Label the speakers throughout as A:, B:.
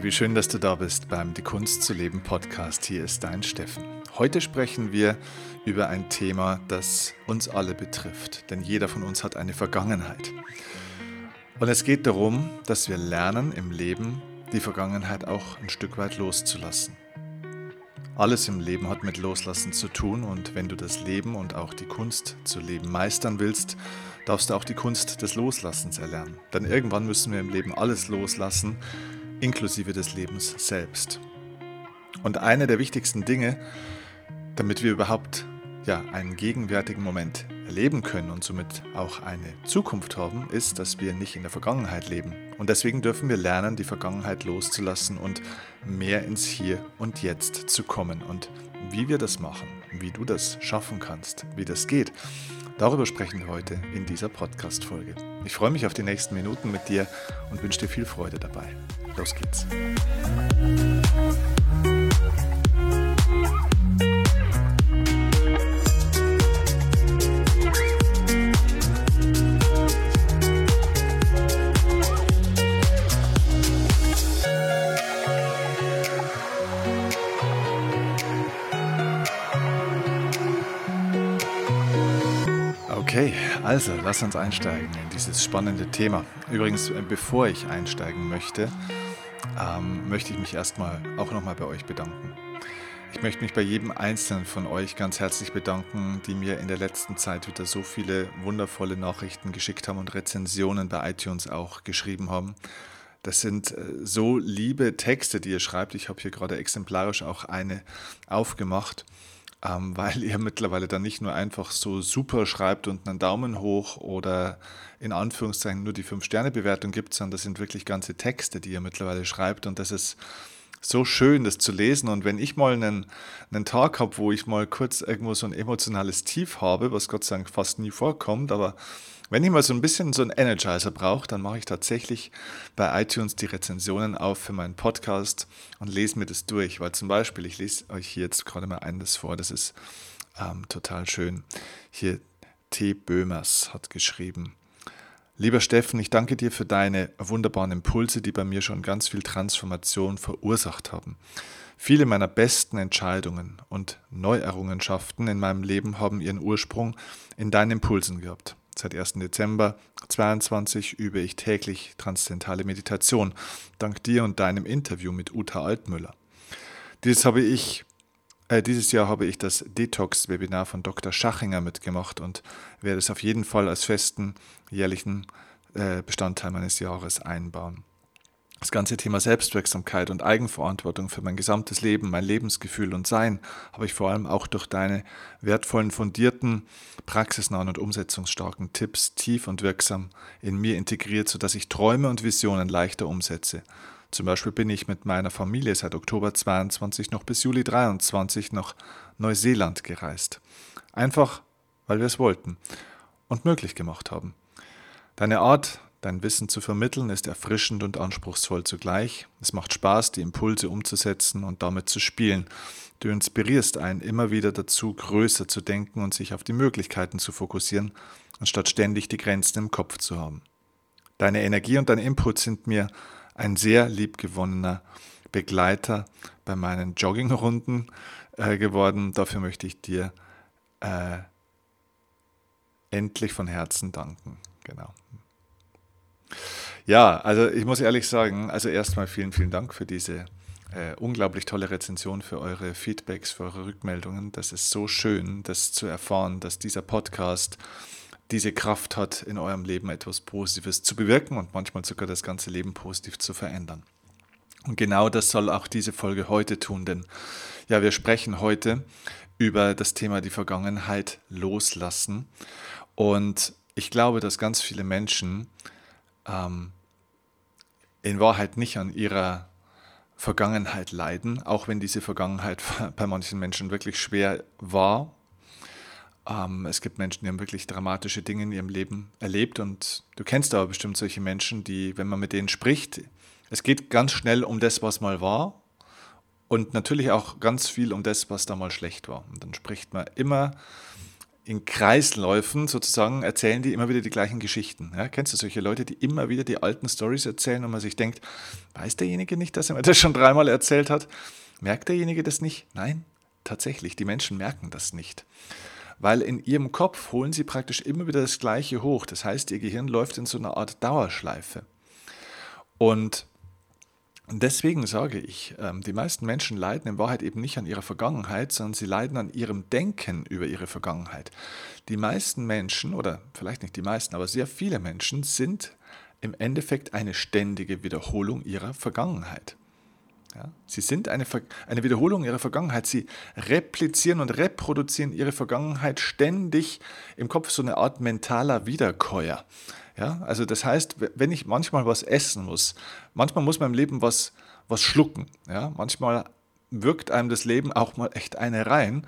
A: Wie schön, dass du da bist beim Die Kunst zu leben Podcast. Hier ist dein Steffen. Heute sprechen wir über ein Thema, das uns alle betrifft, denn jeder von uns hat eine Vergangenheit. Und es geht darum, dass wir lernen im Leben, die Vergangenheit auch ein Stück weit loszulassen. Alles im Leben hat mit Loslassen zu tun und wenn du das Leben und auch die Kunst zu leben meistern willst, darfst du auch die Kunst des Loslassens erlernen. Denn irgendwann müssen wir im Leben alles loslassen, inklusive des Lebens selbst. Und eine der wichtigsten Dinge, damit wir überhaupt ja, einen gegenwärtigen Moment erleben können und somit auch eine Zukunft haben, ist, dass wir nicht in der Vergangenheit leben. Und deswegen dürfen wir lernen, die Vergangenheit loszulassen und mehr ins Hier und Jetzt zu kommen. Und wie wir das machen, wie du das schaffen kannst, wie das geht, darüber sprechen wir heute in dieser Podcast-Folge. Ich freue mich auf die nächsten Minuten mit dir und wünsche dir viel Freude dabei. Los geht's. Lass uns einsteigen in dieses spannende Thema. Übrigens, äh, bevor ich einsteigen möchte, ähm, möchte ich mich erstmal auch nochmal bei euch bedanken. Ich möchte mich bei jedem Einzelnen von euch ganz herzlich bedanken, die mir in der letzten Zeit wieder so viele wundervolle Nachrichten geschickt haben und Rezensionen bei iTunes auch geschrieben haben. Das sind äh, so liebe Texte, die ihr schreibt. Ich habe hier gerade exemplarisch auch eine aufgemacht ähm, weil ihr mittlerweile dann nicht nur einfach so super schreibt und einen Daumen hoch oder in Anführungszeichen nur die 5-Sterne-Bewertung gibt, sondern das sind wirklich ganze Texte, die ihr mittlerweile schreibt und das ist so schön, das zu lesen. Und wenn ich mal einen, einen Tag habe, wo ich mal kurz irgendwo so ein emotionales Tief habe, was Gott sei Dank fast nie vorkommt, aber wenn ich mal so ein bisschen so einen Energizer brauche, dann mache ich tatsächlich bei iTunes die Rezensionen auf für meinen Podcast und lese mir das durch. Weil zum Beispiel, ich lese euch hier jetzt gerade mal eines vor, das ist ähm, total schön. Hier T. Böhmers hat geschrieben. Lieber Steffen, ich danke dir für deine wunderbaren Impulse, die bei mir schon ganz viel Transformation verursacht haben. Viele meiner besten Entscheidungen und Neuerrungenschaften in meinem Leben haben ihren Ursprung in deinen Impulsen gehabt. Seit 1. Dezember 2022 übe ich täglich transzendentale Meditation, dank dir und deinem Interview mit Uta Altmüller. Dieses, habe ich, äh, dieses Jahr habe ich das Detox-Webinar von Dr. Schachinger mitgemacht und werde es auf jeden Fall als festen jährlichen äh, Bestandteil meines Jahres einbauen. Das ganze Thema Selbstwirksamkeit und Eigenverantwortung für mein gesamtes Leben, mein Lebensgefühl und Sein habe ich vor allem auch durch deine wertvollen, fundierten, praxisnahen und umsetzungsstarken Tipps tief und wirksam in mir integriert, sodass ich Träume und Visionen leichter umsetze. Zum Beispiel bin ich mit meiner Familie seit Oktober 22 noch bis Juli 23 nach Neuseeland gereist. Einfach, weil wir es wollten und möglich gemacht haben. Deine Art, Dein Wissen zu vermitteln ist erfrischend und anspruchsvoll zugleich. Es macht Spaß, die Impulse umzusetzen und damit zu spielen. Du inspirierst einen immer wieder dazu, größer zu denken und sich auf die Möglichkeiten zu fokussieren, anstatt ständig die Grenzen im Kopf zu haben. Deine Energie und dein Input sind mir ein sehr liebgewonnener Begleiter bei meinen Joggingrunden äh, geworden. Dafür möchte ich dir äh, endlich von Herzen danken. Genau. Ja, also ich muss ehrlich sagen, also erstmal vielen, vielen Dank für diese äh, unglaublich tolle Rezension, für eure Feedbacks, für eure Rückmeldungen. Das ist so schön, das zu erfahren, dass dieser Podcast diese Kraft hat, in eurem Leben etwas Positives zu bewirken und manchmal sogar das ganze Leben positiv zu verändern. Und genau das soll auch diese Folge heute tun, denn ja, wir sprechen heute über das Thema die Vergangenheit loslassen. Und ich glaube, dass ganz viele Menschen ähm, in Wahrheit nicht an ihrer Vergangenheit leiden, auch wenn diese Vergangenheit bei manchen Menschen wirklich schwer war. Ähm, es gibt Menschen, die haben wirklich dramatische Dinge in ihrem Leben erlebt und du kennst aber bestimmt solche Menschen, die, wenn man mit denen spricht, es geht ganz schnell um das, was mal war und natürlich auch ganz viel um das, was da mal schlecht war. Und dann spricht man immer in Kreisläufen sozusagen erzählen die immer wieder die gleichen Geschichten. Ja, kennst du solche Leute, die immer wieder die alten Stories erzählen und man sich denkt, weiß derjenige nicht, dass er mir das schon dreimal erzählt hat? Merkt derjenige das nicht? Nein, tatsächlich, die Menschen merken das nicht. Weil in ihrem Kopf holen sie praktisch immer wieder das Gleiche hoch. Das heißt, ihr Gehirn läuft in so einer Art Dauerschleife. Und deswegen sage ich, ähm, die meisten Menschen leiden in Wahrheit eben nicht an ihrer Vergangenheit, sondern sie leiden an ihrem Denken über ihre Vergangenheit. Die meisten Menschen, oder vielleicht nicht die meisten, aber sehr viele Menschen sind im Endeffekt eine ständige Wiederholung ihrer Vergangenheit. Ja, sie sind eine, eine Wiederholung ihrer Vergangenheit. Sie replizieren und reproduzieren ihre Vergangenheit ständig im Kopf, so eine Art mentaler Wiederkäuer. Ja, also das heißt, wenn ich manchmal was essen muss, manchmal muss man im Leben was, was schlucken. Ja, manchmal wirkt einem das Leben auch mal echt eine rein.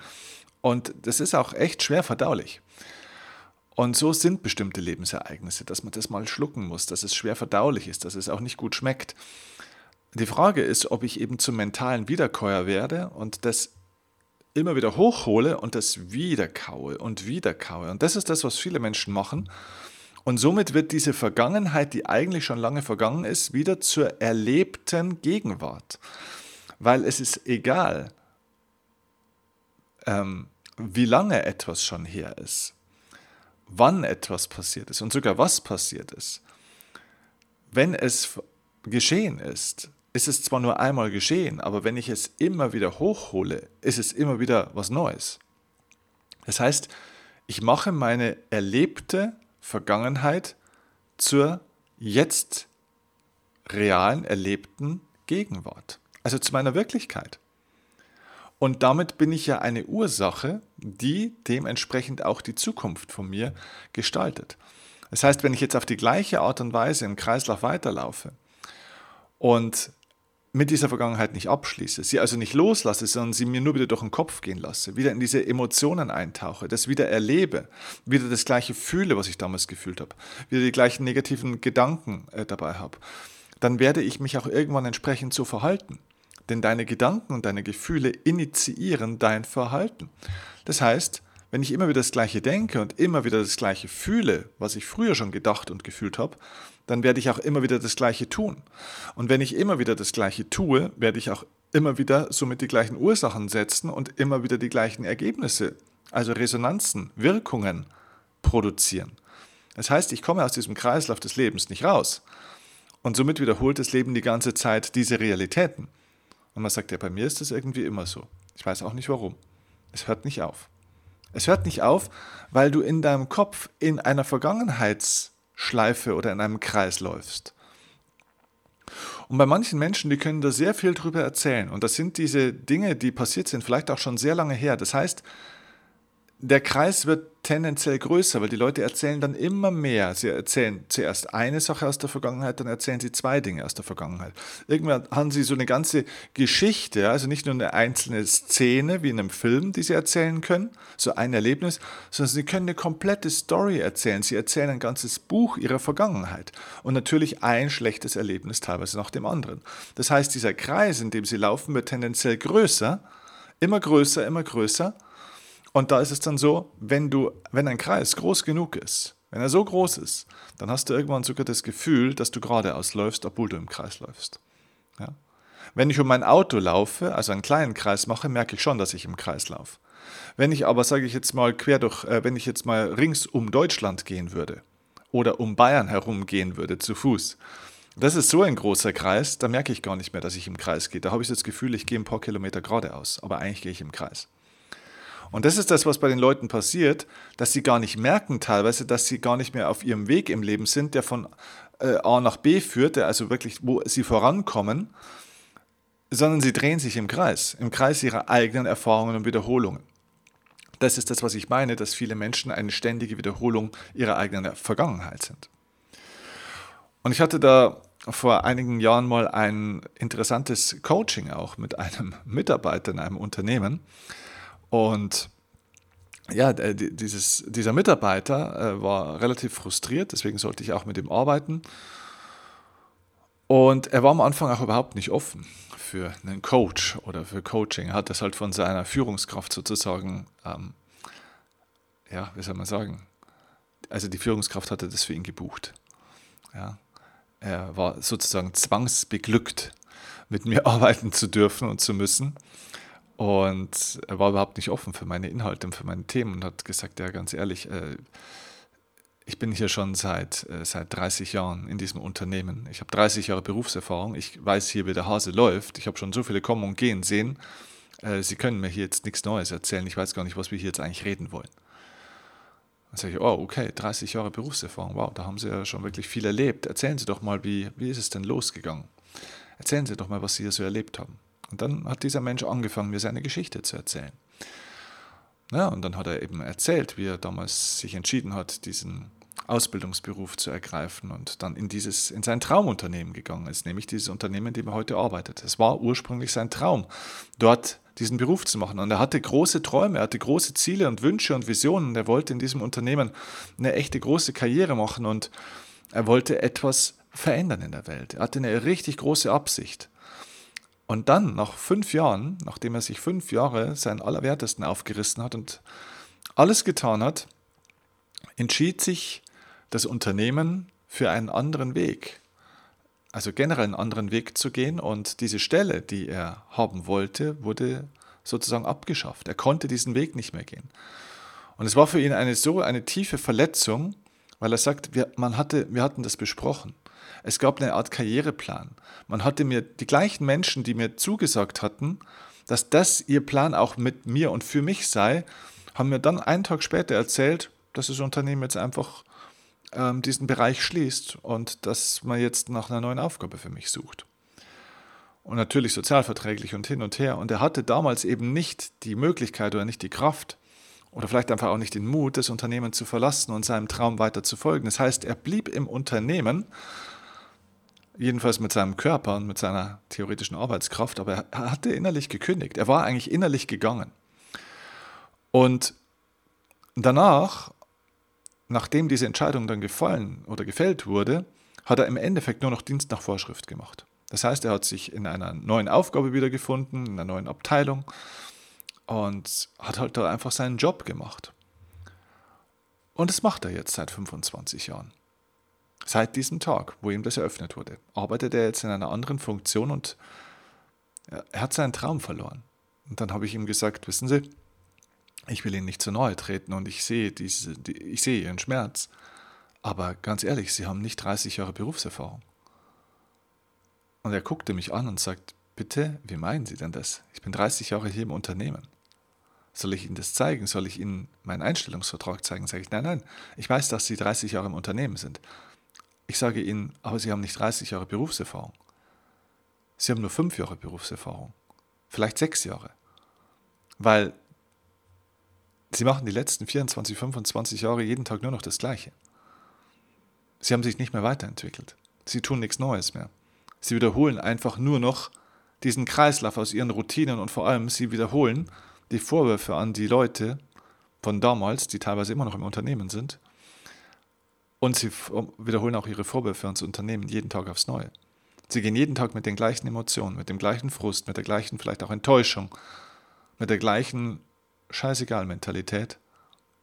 A: Und das ist auch echt schwer verdaulich. Und so sind bestimmte Lebensereignisse, dass man das mal schlucken muss, dass es schwer verdaulich ist, dass es auch nicht gut schmeckt. Die Frage ist, ob ich eben zum mentalen Wiederkäuer werde und das immer wieder hochhole und das wieder kaue und wieder kaue. Und das ist das, was viele Menschen machen. Und somit wird diese Vergangenheit, die eigentlich schon lange vergangen ist, wieder zur erlebten Gegenwart. Weil es ist egal, ähm, wie lange etwas schon her ist, wann etwas passiert ist und sogar was passiert ist. Wenn es geschehen ist, ist es zwar nur einmal geschehen, aber wenn ich es immer wieder hochhole, ist es immer wieder was Neues. Das heißt, ich mache meine erlebte Vergangenheit zur jetzt realen, erlebten Gegenwart, also zu meiner Wirklichkeit. Und damit bin ich ja eine Ursache, die dementsprechend auch die Zukunft von mir gestaltet. Das heißt, wenn ich jetzt auf die gleiche Art und Weise im Kreislauf weiterlaufe und mit dieser Vergangenheit nicht abschließe, sie also nicht loslasse, sondern sie mir nur wieder durch den Kopf gehen lasse, wieder in diese Emotionen eintauche, das wieder erlebe, wieder das gleiche fühle, was ich damals gefühlt habe, wieder die gleichen negativen Gedanken äh, dabei habe, dann werde ich mich auch irgendwann entsprechend so verhalten. Denn deine Gedanken und deine Gefühle initiieren dein Verhalten. Das heißt, wenn ich immer wieder das Gleiche denke und immer wieder das Gleiche fühle, was ich früher schon gedacht und gefühlt habe, dann werde ich auch immer wieder das Gleiche tun. Und wenn ich immer wieder das Gleiche tue, werde ich auch immer wieder somit die gleichen Ursachen setzen und immer wieder die gleichen Ergebnisse, also Resonanzen, Wirkungen produzieren. Das heißt, ich komme aus diesem Kreislauf des Lebens nicht raus. Und somit wiederholt das Leben die ganze Zeit diese Realitäten. Und man sagt, ja, bei mir ist das irgendwie immer so. Ich weiß auch nicht warum. Es hört nicht auf. Es hört nicht auf, weil du in deinem Kopf in einer Vergangenheits- Schleife oder in einem Kreis läufst. Und bei manchen Menschen, die können da sehr viel drüber erzählen. Und das sind diese Dinge, die passiert sind, vielleicht auch schon sehr lange her. Das heißt, der Kreis wird tendenziell größer, weil die Leute erzählen dann immer mehr. Sie erzählen zuerst eine Sache aus der Vergangenheit, dann erzählen sie zwei Dinge aus der Vergangenheit. Irgendwann haben sie so eine ganze Geschichte, also nicht nur eine einzelne Szene wie in einem Film, die sie erzählen können, so ein Erlebnis, sondern sie können eine komplette Story erzählen. Sie erzählen ein ganzes Buch ihrer Vergangenheit und natürlich ein schlechtes Erlebnis teilweise nach dem anderen. Das heißt, dieser Kreis, in dem sie laufen, wird tendenziell größer, immer größer, immer größer und da ist es dann so, wenn du, wenn ein Kreis groß genug ist, wenn er so groß ist, dann hast du irgendwann sogar das Gefühl, dass du geradeaus läufst, obwohl du im Kreis läufst. Ja? Wenn ich um mein Auto laufe, also einen kleinen Kreis mache, merke ich schon, dass ich im Kreis laufe. Wenn ich aber, sage ich jetzt mal, quer durch, äh, wenn ich jetzt mal rings um Deutschland gehen würde oder um Bayern herum gehen würde, zu Fuß, das ist so ein großer Kreis, da merke ich gar nicht mehr, dass ich im Kreis gehe. Da habe ich das Gefühl, ich gehe ein paar Kilometer geradeaus, aber eigentlich gehe ich im Kreis. Und das ist das, was bei den Leuten passiert, dass sie gar nicht merken teilweise, dass sie gar nicht mehr auf ihrem Weg im Leben sind, der von äh, A nach B führt, der also wirklich, wo sie vorankommen, sondern sie drehen sich im Kreis, im Kreis ihrer eigenen Erfahrungen und Wiederholungen. Das ist das, was ich meine, dass viele Menschen eine ständige Wiederholung ihrer eigenen Vergangenheit sind. Und ich hatte da vor einigen Jahren mal ein interessantes Coaching auch mit einem Mitarbeiter in einem Unternehmen. Und ja, dieses, dieser Mitarbeiter äh, war relativ frustriert, deswegen sollte ich auch mit ihm arbeiten. Und er war am Anfang auch überhaupt nicht offen für einen Coach oder für Coaching. Er hat das halt von seiner Führungskraft sozusagen ähm, ja, wie soll man sagen, also die Führungskraft hatte das für ihn gebucht. Ja, er war sozusagen zwangsbeglückt, mit mir arbeiten zu dürfen und zu müssen. Und er war überhaupt nicht offen für meine Inhalte und für meine Themen und hat gesagt, ja, ganz ehrlich, äh, ich bin hier schon seit, äh, seit 30 Jahren in diesem Unternehmen. Ich habe 30 Jahre Berufserfahrung. Ich weiß hier, wie der Hase läuft. Ich habe schon so viele kommen und gehen sehen. Äh, Sie können mir hier jetzt nichts Neues erzählen. Ich weiß gar nicht, was wir hier jetzt eigentlich reden wollen. Dann sage ich, oh, okay, 30 Jahre Berufserfahrung. Wow, da haben Sie ja schon wirklich viel erlebt. Erzählen Sie doch mal, wie, wie ist es denn losgegangen? Erzählen Sie doch mal, was Sie hier so erlebt haben. Und dann hat dieser Mensch angefangen, mir seine Geschichte zu erzählen. Ja, und dann hat er eben erzählt, wie er damals sich entschieden hat, diesen Ausbildungsberuf zu ergreifen und dann in, dieses, in sein Traumunternehmen gegangen ist, nämlich dieses Unternehmen, in dem er heute arbeitet. Es war ursprünglich sein Traum, dort diesen Beruf zu machen. Und er hatte große Träume, er hatte große Ziele und Wünsche und Visionen. Er wollte in diesem Unternehmen eine echte große Karriere machen und er wollte etwas verändern in der Welt. Er hatte eine richtig große Absicht. Und dann, nach fünf Jahren, nachdem er sich fünf Jahre seinen Allerwertesten aufgerissen hat und alles getan hat, entschied sich das Unternehmen für einen anderen Weg, also generell einen anderen Weg zu gehen und diese Stelle, die er haben wollte, wurde sozusagen abgeschafft. Er konnte diesen Weg nicht mehr gehen. Und es war für ihn eine so eine tiefe Verletzung, weil er sagt, wir, man hatte, wir hatten das besprochen. Es gab eine Art Karriereplan. Man hatte mir die gleichen Menschen, die mir zugesagt hatten, dass das ihr Plan auch mit mir und für mich sei, haben mir dann einen Tag später erzählt, dass das Unternehmen jetzt einfach ähm, diesen Bereich schließt und dass man jetzt nach einer neuen Aufgabe für mich sucht. Und natürlich sozialverträglich und hin und her. Und er hatte damals eben nicht die Möglichkeit oder nicht die Kraft oder vielleicht einfach auch nicht den Mut, das Unternehmen zu verlassen und seinem Traum weiter zu folgen. Das heißt, er blieb im Unternehmen, jedenfalls mit seinem Körper und mit seiner theoretischen Arbeitskraft, aber er hatte innerlich gekündigt. Er war eigentlich innerlich gegangen. Und danach nachdem diese Entscheidung dann gefallen oder gefällt wurde, hat er im Endeffekt nur noch Dienst nach Vorschrift gemacht. Das heißt, er hat sich in einer neuen Aufgabe wiedergefunden, in einer neuen Abteilung und hat halt da einfach seinen Job gemacht. Und das macht er jetzt seit 25 Jahren. Seit diesem Tag, wo ihm das eröffnet wurde, arbeitet er jetzt in einer anderen Funktion und er hat seinen Traum verloren. Und dann habe ich ihm gesagt, wissen Sie, ich will Ihnen nicht zu nahe treten und ich sehe, diese, die, ich sehe Ihren Schmerz. Aber ganz ehrlich, Sie haben nicht 30 Jahre Berufserfahrung. Und er guckte mich an und sagt, bitte, wie meinen Sie denn das? Ich bin 30 Jahre hier im Unternehmen. Soll ich Ihnen das zeigen? Soll ich Ihnen meinen Einstellungsvertrag zeigen? Sage ich, nein, nein, ich weiß, dass Sie 30 Jahre im Unternehmen sind. Ich sage Ihnen, aber Sie haben nicht 30 Jahre Berufserfahrung. Sie haben nur fünf Jahre Berufserfahrung. Vielleicht sechs Jahre. Weil Sie machen die letzten 24, 25 Jahre jeden Tag nur noch das Gleiche. Sie haben sich nicht mehr weiterentwickelt. Sie tun nichts Neues mehr. Sie wiederholen einfach nur noch diesen Kreislauf aus ihren Routinen und vor allem sie wiederholen die Vorwürfe an die Leute von damals, die teilweise immer noch im Unternehmen sind. Und sie wiederholen auch ihre Vorwürfe ans Unternehmen jeden Tag aufs Neue. Sie gehen jeden Tag mit den gleichen Emotionen, mit dem gleichen Frust, mit der gleichen vielleicht auch Enttäuschung, mit der gleichen Scheißegal-Mentalität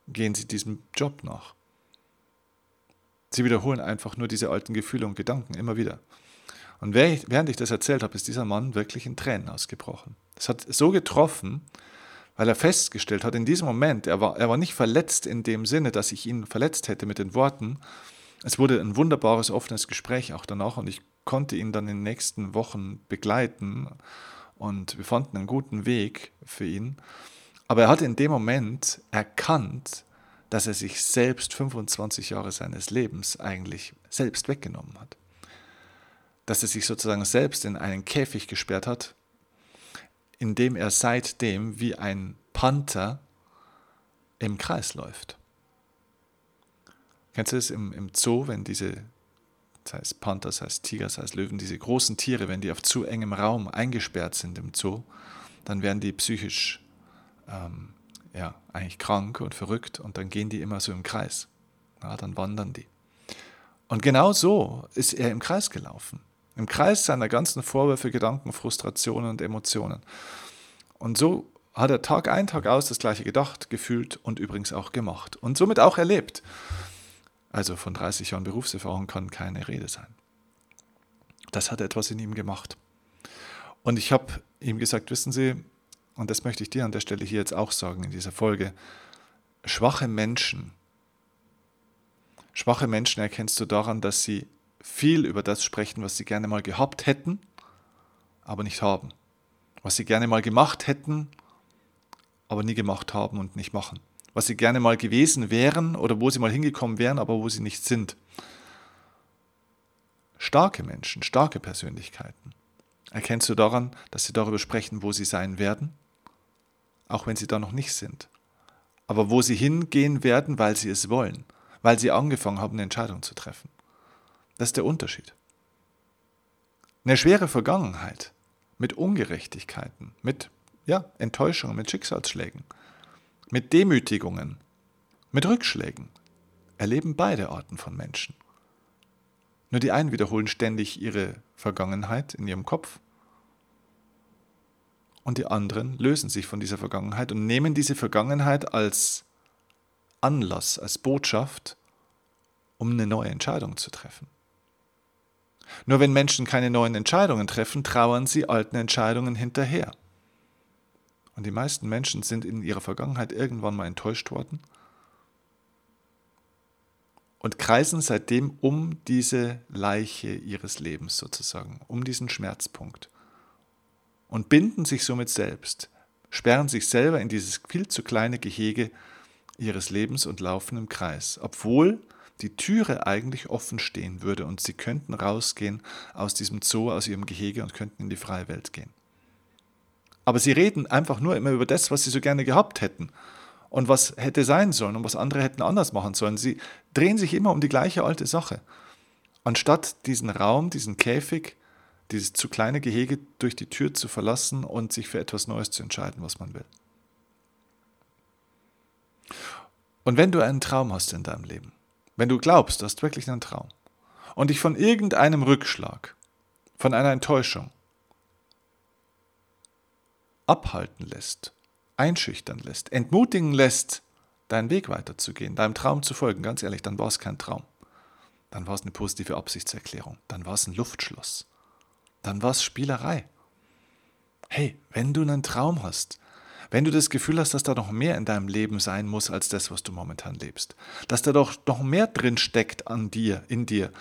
A: gehen sie diesem Job nach. Sie wiederholen einfach nur diese alten Gefühle und Gedanken immer wieder. Und während ich das erzählt habe, ist dieser Mann wirklich in Tränen ausgebrochen. Es hat so getroffen, weil er festgestellt hat, in diesem Moment, er war, er war nicht verletzt in dem Sinne, dass ich ihn verletzt hätte mit den Worten. Es wurde ein wunderbares, offenes Gespräch auch danach und ich konnte ihn dann in den nächsten Wochen begleiten und wir fanden einen guten Weg für ihn. Aber er hat in dem Moment erkannt, dass er sich selbst 25 Jahre seines Lebens eigentlich selbst weggenommen hat. Dass er sich sozusagen selbst in einen Käfig gesperrt hat, in dem er seitdem wie ein Panther im Kreis läuft. Kennst du es im, im Zoo, wenn diese, das heißt Panther, das heißt Tiger, das heißt Löwen, diese großen Tiere, wenn die auf zu engem Raum eingesperrt sind im Zoo, dann werden die psychisch ähm, ja, eigentlich krank und verrückt und dann gehen die immer so im Kreis. Ja, dann wandern die. Und genau so ist er im Kreis gelaufen. Im Kreis seiner ganzen Vorwürfe, Gedanken, Frustrationen und Emotionen. Und so hat er Tag ein, Tag aus das gleiche gedacht, gefühlt und übrigens auch gemacht und somit auch erlebt. Also von 30 Jahren Berufserfahrung kann keine Rede sein. Das hat etwas in ihm gemacht. Und ich habe ihm gesagt, wissen Sie, und das möchte ich dir an der Stelle hier jetzt auch sagen in dieser Folge, schwache Menschen, schwache Menschen erkennst du daran, dass sie viel über das sprechen, was sie gerne mal gehabt hätten, aber nicht haben. Was sie gerne mal gemacht hätten, aber nie gemacht haben und nicht machen. Was sie gerne mal gewesen wären oder wo sie mal hingekommen wären, aber wo sie nicht sind. Starke Menschen, starke Persönlichkeiten. Erkennst du daran, dass sie darüber sprechen, wo sie sein werden, auch wenn sie da noch nicht sind. Aber wo sie hingehen werden, weil sie es wollen, weil sie angefangen haben, eine Entscheidung zu treffen. Das ist der Unterschied. Eine schwere Vergangenheit mit Ungerechtigkeiten, mit ja, Enttäuschungen, mit Schicksalsschlägen, mit Demütigungen, mit Rückschlägen erleben beide Arten von Menschen. Nur die einen wiederholen ständig ihre Vergangenheit in ihrem Kopf und die anderen lösen sich von dieser Vergangenheit und nehmen diese Vergangenheit als Anlass, als Botschaft, um eine neue Entscheidung zu treffen. Nur wenn Menschen keine neuen Entscheidungen treffen, trauern sie alten Entscheidungen hinterher. Und die meisten Menschen sind in ihrer Vergangenheit irgendwann mal enttäuscht worden und kreisen seitdem um diese Leiche ihres Lebens sozusagen, um diesen Schmerzpunkt und binden sich somit selbst, sperren sich selber in dieses viel zu kleine Gehege ihres Lebens und laufen im Kreis, obwohl die Türe eigentlich offen stehen würde und sie könnten rausgehen aus diesem Zoo, aus ihrem Gehege und könnten in die freie Welt gehen. Aber sie reden einfach nur immer über das, was sie so gerne gehabt hätten und was hätte sein sollen und was andere hätten anders machen sollen. Sie drehen sich immer um die gleiche alte Sache. Anstatt diesen Raum, diesen Käfig, dieses zu kleine Gehege durch die Tür zu verlassen und sich für etwas Neues zu entscheiden, was man will. Und wenn du einen Traum hast in deinem Leben, wenn du glaubst, du hast wirklich einen Traum und dich von irgendeinem Rückschlag, von einer Enttäuschung abhalten lässt, einschüchtern lässt, entmutigen lässt, deinen Weg weiterzugehen, deinem Traum zu folgen, ganz ehrlich, dann war es kein Traum. Dann war es eine positive Absichtserklärung. Dann war es ein Luftschloss. Dann war es Spielerei. Hey, wenn du einen Traum hast, wenn du das Gefühl hast, dass da noch mehr in deinem Leben sein muss als das, was du momentan lebst, dass da doch noch mehr drin steckt an dir, in dir,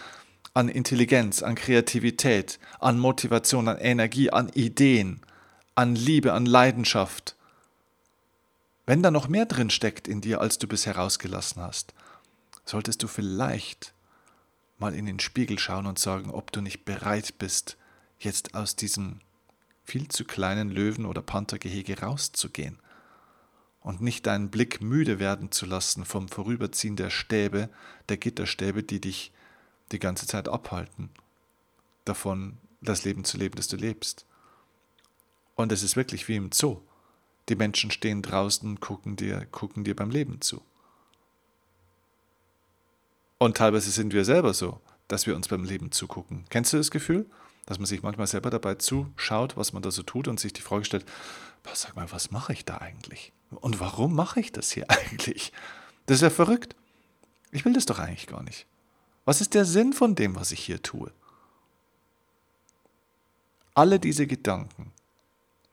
A: an Intelligenz, an Kreativität, an Motivation, an Energie, an Ideen, an Liebe, an Leidenschaft. Wenn da noch mehr drin steckt in dir, als du bisher rausgelassen hast, solltest du vielleicht mal in den Spiegel schauen und sagen, ob du nicht bereit bist, jetzt aus diesem viel zu kleinen Löwen- oder Panthergehege rauszugehen und nicht deinen Blick müde werden zu lassen vom Vorüberziehen der Stäbe, der Gitterstäbe, die dich die ganze Zeit abhalten, davon das Leben zu leben, das du lebst. Und es ist wirklich wie im Zoo. Die Menschen stehen draußen gucken dir, gucken dir beim Leben zu. Und teilweise sind wir selber so, dass wir uns beim Leben zugucken. Kennst du das Gefühl? Dass man sich manchmal selber dabei zuschaut, was man da so tut und sich die Frage stellt, sag mal, was mache ich da eigentlich? Und warum mache ich das hier eigentlich? Das ist ja verrückt. Ich will das doch eigentlich gar nicht. Was ist der Sinn von dem, was ich hier tue? Alle diese Gedanken,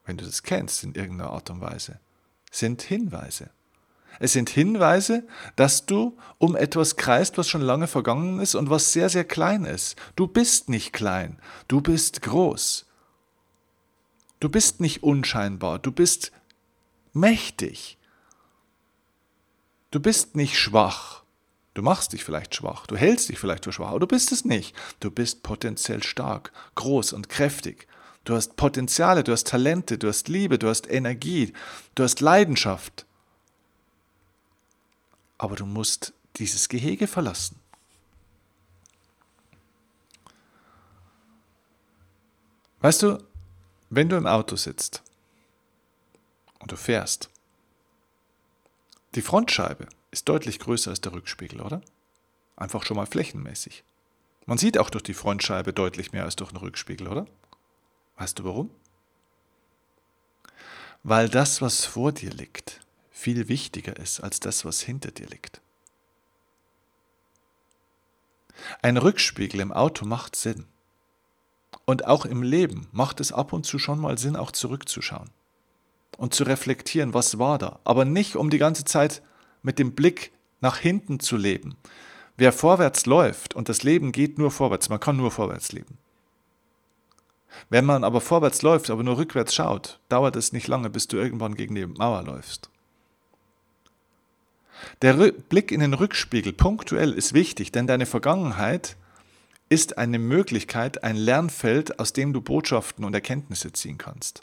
A: wenn du das kennst in irgendeiner Art und Weise, sind Hinweise. Es sind Hinweise, dass du um etwas kreist, was schon lange vergangen ist und was sehr, sehr klein ist. Du bist nicht klein, du bist groß. Du bist nicht unscheinbar, du bist mächtig. Du bist nicht schwach. Du machst dich vielleicht schwach, du hältst dich vielleicht für schwach, aber du bist es nicht. Du bist potenziell stark, groß und kräftig. Du hast Potenziale, du hast Talente, du hast Liebe, du hast Energie, du hast Leidenschaft aber du musst dieses Gehege verlassen. Weißt du, wenn du im Auto sitzt und du fährst, die Frontscheibe ist deutlich größer als der Rückspiegel, oder? Einfach schon mal flächenmäßig. Man sieht auch durch die Frontscheibe deutlich mehr als durch den Rückspiegel, oder? Weißt du warum? weil das, was vor dir liegt, viel wichtiger ist als das, was hinter dir liegt. Ein Rückspiegel im Auto macht Sinn. Und auch im Leben macht es ab und zu schon mal Sinn, auch zurückzuschauen und zu reflektieren, was war da. Aber nicht, um die ganze Zeit mit dem Blick nach hinten zu leben. Wer vorwärts läuft und das Leben geht nur vorwärts, man kann nur vorwärts leben. Wenn man aber vorwärts läuft, aber nur rückwärts schaut, dauert es nicht lange, bis du irgendwann gegen die Mauer läufst. Der Blick in den Rückspiegel punktuell ist wichtig, denn deine Vergangenheit ist eine Möglichkeit, ein Lernfeld, aus dem du Botschaften und Erkenntnisse ziehen kannst.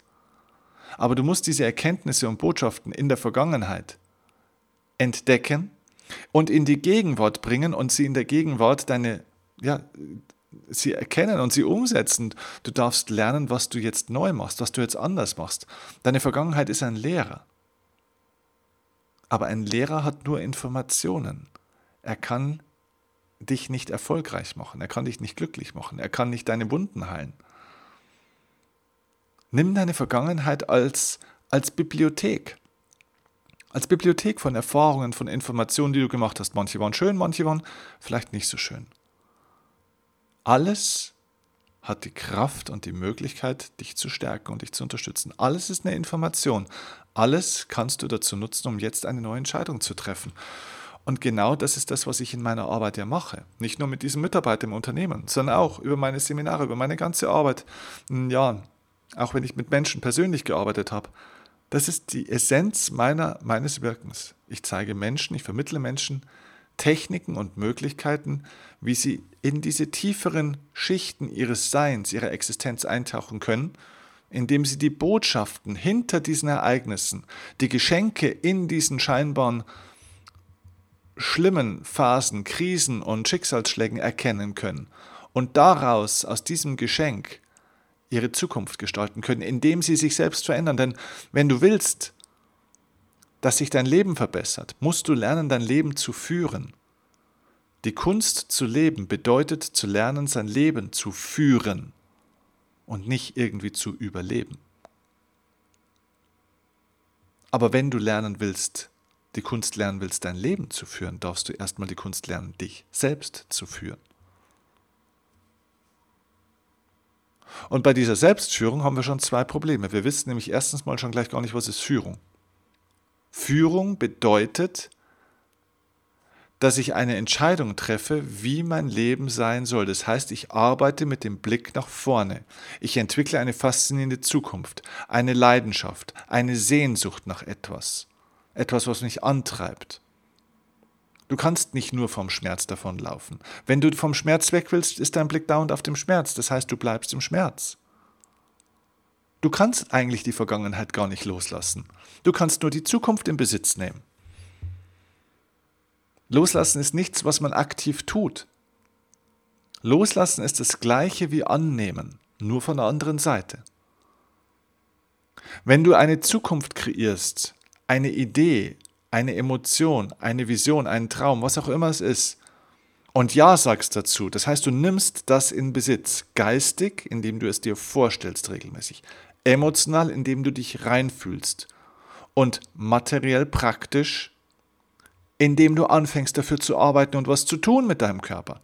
A: Aber du musst diese Erkenntnisse und Botschaften in der Vergangenheit entdecken und in die Gegenwart bringen und sie in der Gegenwart deine, ja, sie erkennen und sie umsetzen. Du darfst lernen, was du jetzt neu machst, was du jetzt anders machst. Deine Vergangenheit ist ein Lehrer. Aber ein Lehrer hat nur Informationen. Er kann dich nicht erfolgreich machen, er kann dich nicht glücklich machen, er kann nicht deine Wunden heilen. Nimm deine Vergangenheit als, als Bibliothek. Als Bibliothek von Erfahrungen, von Informationen, die du gemacht hast. Manche waren schön, manche waren vielleicht nicht so schön. Alles hat die Kraft und die Möglichkeit, dich zu stärken und dich zu unterstützen. Alles ist eine Information. Alles kannst du dazu nutzen, um jetzt eine neue Entscheidung zu treffen. Und genau das ist das, was ich in meiner Arbeit ja mache. Nicht nur mit diesem Mitarbeiter im Unternehmen, sondern auch über meine Seminare, über meine ganze Arbeit. Ja, auch wenn ich mit Menschen persönlich gearbeitet habe. Das ist die Essenz meiner, meines Wirkens. Ich zeige Menschen, ich vermittle Menschen Techniken und Möglichkeiten, wie sie in diese tieferen Schichten ihres Seins, ihrer Existenz eintauchen können indem sie die Botschaften hinter diesen Ereignissen, die Geschenke in diesen scheinbaren schlimmen Phasen, Krisen und Schicksalsschlägen erkennen können und daraus, aus diesem Geschenk, ihre Zukunft gestalten können, indem sie sich selbst verändern. Denn wenn du willst, dass sich dein Leben verbessert, musst du lernen, dein Leben zu führen. Die Kunst zu leben bedeutet zu lernen, sein Leben zu führen und nicht irgendwie zu überleben. Aber wenn du lernen willst, die Kunst lernen willst, dein Leben zu führen, darfst du erstmal die Kunst lernen, dich selbst zu führen. Und bei dieser Selbstführung haben wir schon zwei Probleme. Wir wissen nämlich erstens mal schon gleich gar nicht, was ist Führung. Führung bedeutet, dass ich eine Entscheidung treffe, wie mein Leben sein soll. Das heißt, ich arbeite mit dem Blick nach vorne. Ich entwickle eine faszinierende Zukunft, eine Leidenschaft, eine Sehnsucht nach etwas. Etwas, was mich antreibt. Du kannst nicht nur vom Schmerz davonlaufen. Wenn du vom Schmerz weg willst, ist dein Blick dauernd auf dem Schmerz. Das heißt, du bleibst im Schmerz. Du kannst eigentlich die Vergangenheit gar nicht loslassen. Du kannst nur die Zukunft in Besitz nehmen. Loslassen ist nichts, was man aktiv tut. Loslassen ist das gleiche wie annehmen, nur von der anderen Seite. Wenn du eine Zukunft kreierst, eine Idee, eine Emotion, eine Vision, einen Traum, was auch immer es ist, und Ja sagst dazu, das heißt, du nimmst das in Besitz, geistig, indem du es dir vorstellst regelmäßig, emotional, indem du dich reinfühlst und materiell praktisch, indem du anfängst dafür zu arbeiten und was zu tun mit deinem Körper.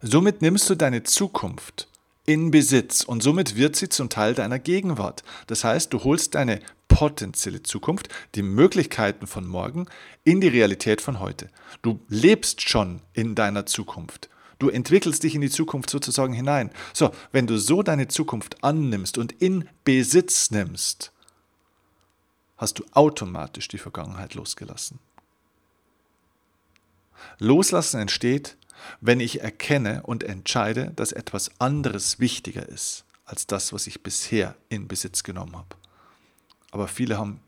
A: Somit nimmst du deine Zukunft in Besitz und somit wird sie zum Teil deiner Gegenwart. Das heißt, du holst deine potenzielle Zukunft, die Möglichkeiten von morgen, in die Realität von heute. Du lebst schon in deiner Zukunft. Du entwickelst dich in die Zukunft sozusagen hinein. So, wenn du so deine Zukunft annimmst und in Besitz nimmst, hast du automatisch die Vergangenheit losgelassen. Loslassen entsteht, wenn ich erkenne und entscheide, dass etwas anderes wichtiger ist als das, was ich bisher in Besitz genommen habe. Aber viele haben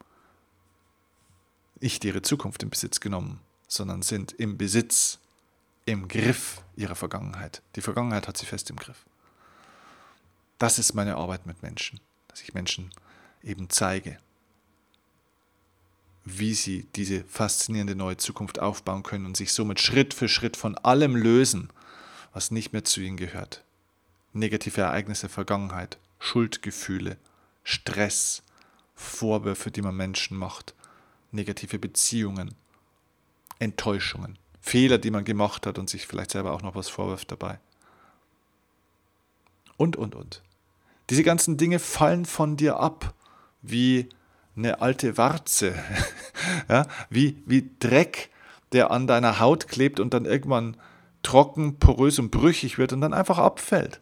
A: nicht ihre Zukunft in Besitz genommen, sondern sind im Besitz, im Griff ihrer Vergangenheit. Die Vergangenheit hat sie fest im Griff. Das ist meine Arbeit mit Menschen, dass ich Menschen eben zeige, wie sie diese faszinierende neue Zukunft aufbauen können und sich somit Schritt für Schritt von allem lösen, was nicht mehr zu ihnen gehört. Negative Ereignisse Vergangenheit, Schuldgefühle, Stress, Vorwürfe, die man Menschen macht, negative Beziehungen, Enttäuschungen, Fehler, die man gemacht hat und sich vielleicht selber auch noch was vorwirft dabei. Und, und, und. Diese ganzen Dinge fallen von dir ab, wie eine alte Warze, ja, wie, wie Dreck, der an deiner Haut klebt und dann irgendwann trocken, porös und brüchig wird und dann einfach abfällt.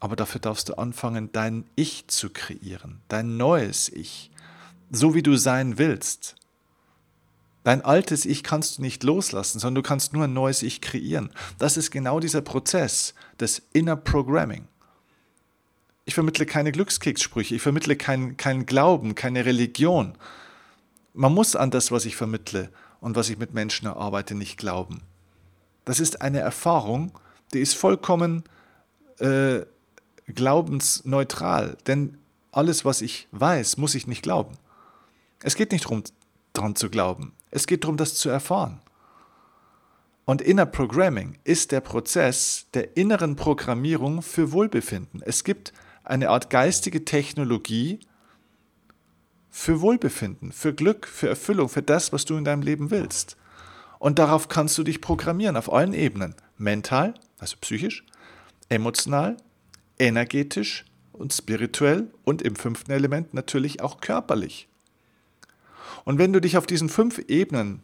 A: Aber dafür darfst du anfangen, dein Ich zu kreieren, dein neues Ich, so wie du sein willst. Dein altes Ich kannst du nicht loslassen, sondern du kannst nur ein neues Ich kreieren. Das ist genau dieser Prozess des Inner Programming. Ich vermittle keine Glückskekssprüche, ich vermittle keinen kein Glauben, keine Religion. Man muss an das, was ich vermittle und was ich mit Menschen erarbeite, nicht glauben. Das ist eine Erfahrung, die ist vollkommen äh, glaubensneutral, denn alles, was ich weiß, muss ich nicht glauben. Es geht nicht darum, daran zu glauben, es geht darum, das zu erfahren. Und Inner Programming ist der Prozess der inneren Programmierung für Wohlbefinden. Es gibt eine Art geistige Technologie für Wohlbefinden, für Glück, für Erfüllung, für das, was du in deinem Leben willst. Und darauf kannst du dich programmieren auf allen Ebenen. Mental, also psychisch, emotional, energetisch und spirituell und im fünften Element natürlich auch körperlich. Und wenn du dich auf diesen fünf Ebenen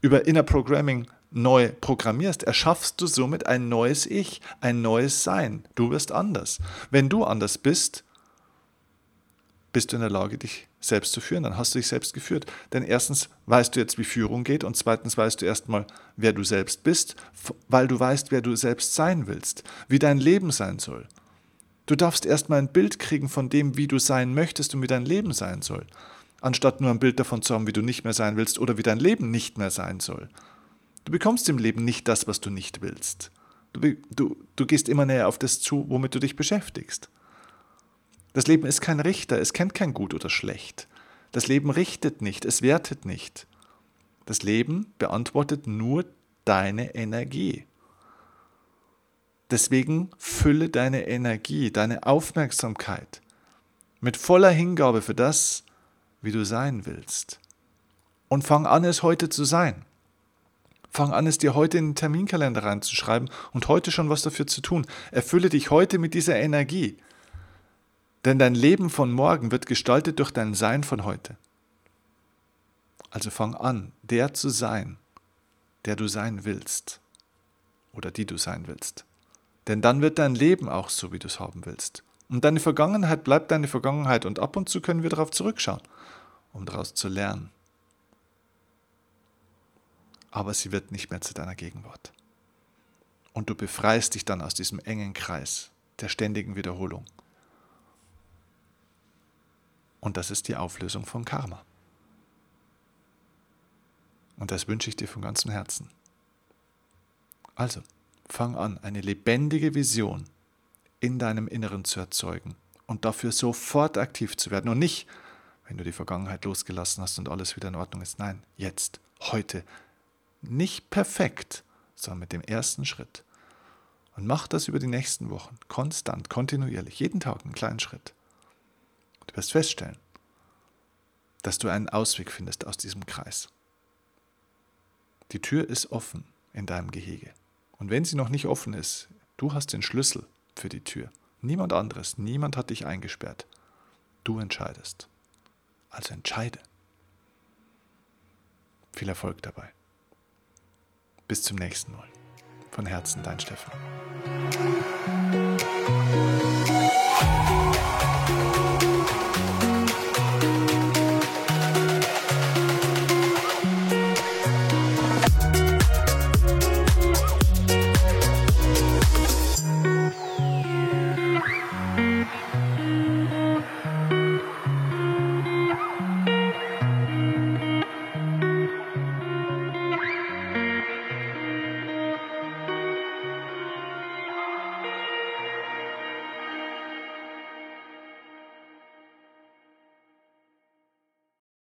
A: über Inner Programming neu programmierst, erschaffst du somit ein neues Ich, ein neues Sein. Du wirst anders. Wenn du anders bist, bist du in der Lage, dich selbst zu führen. Dann hast du dich selbst geführt. Denn erstens weißt du jetzt, wie Führung geht und zweitens weißt du erstmal, wer du selbst bist, weil du weißt, wer du selbst sein willst, wie dein Leben sein soll. Du darfst erstmal ein Bild kriegen von dem, wie du sein möchtest und wie dein Leben sein soll, anstatt nur ein Bild davon zu haben, wie du nicht mehr sein willst oder wie dein Leben nicht mehr sein soll. Du bekommst im Leben nicht das, was du nicht willst. Du, du, du gehst immer näher auf das zu, womit du dich beschäftigst. Das Leben ist kein Richter, es kennt kein Gut oder Schlecht. Das Leben richtet nicht, es wertet nicht. Das Leben beantwortet nur deine Energie. Deswegen fülle deine Energie, deine Aufmerksamkeit mit voller Hingabe für das, wie du sein willst. Und fang an, es heute zu sein. Fang an, es dir heute in den Terminkalender reinzuschreiben und heute schon was dafür zu tun. Erfülle dich heute mit dieser Energie. Denn dein Leben von morgen wird gestaltet durch dein Sein von heute. Also fang an, der zu sein, der du sein willst oder die du sein willst. Denn dann wird dein Leben auch so, wie du es haben willst. Und deine Vergangenheit bleibt deine Vergangenheit und ab und zu können wir darauf zurückschauen, um daraus zu lernen. Aber sie wird nicht mehr zu deiner Gegenwart. Und du befreist dich dann aus diesem engen Kreis der ständigen Wiederholung. Und das ist die Auflösung von Karma. Und das wünsche ich dir von ganzem Herzen. Also, fang an, eine lebendige Vision in deinem Inneren zu erzeugen und dafür sofort aktiv zu werden und nicht, wenn du die Vergangenheit losgelassen hast und alles wieder in Ordnung ist. Nein, jetzt, heute. Nicht perfekt, sondern mit dem ersten Schritt. Und mach das über die nächsten Wochen, konstant, kontinuierlich, jeden Tag einen kleinen Schritt. Du wirst feststellen, dass du einen Ausweg findest aus diesem Kreis. Die Tür ist offen in deinem Gehege. Und wenn sie noch nicht offen ist, du hast den Schlüssel für die Tür. Niemand anderes, niemand hat dich eingesperrt. Du entscheidest. Also entscheide. Viel Erfolg dabei. Bis zum nächsten Mal. Von Herzen, dein Stefan.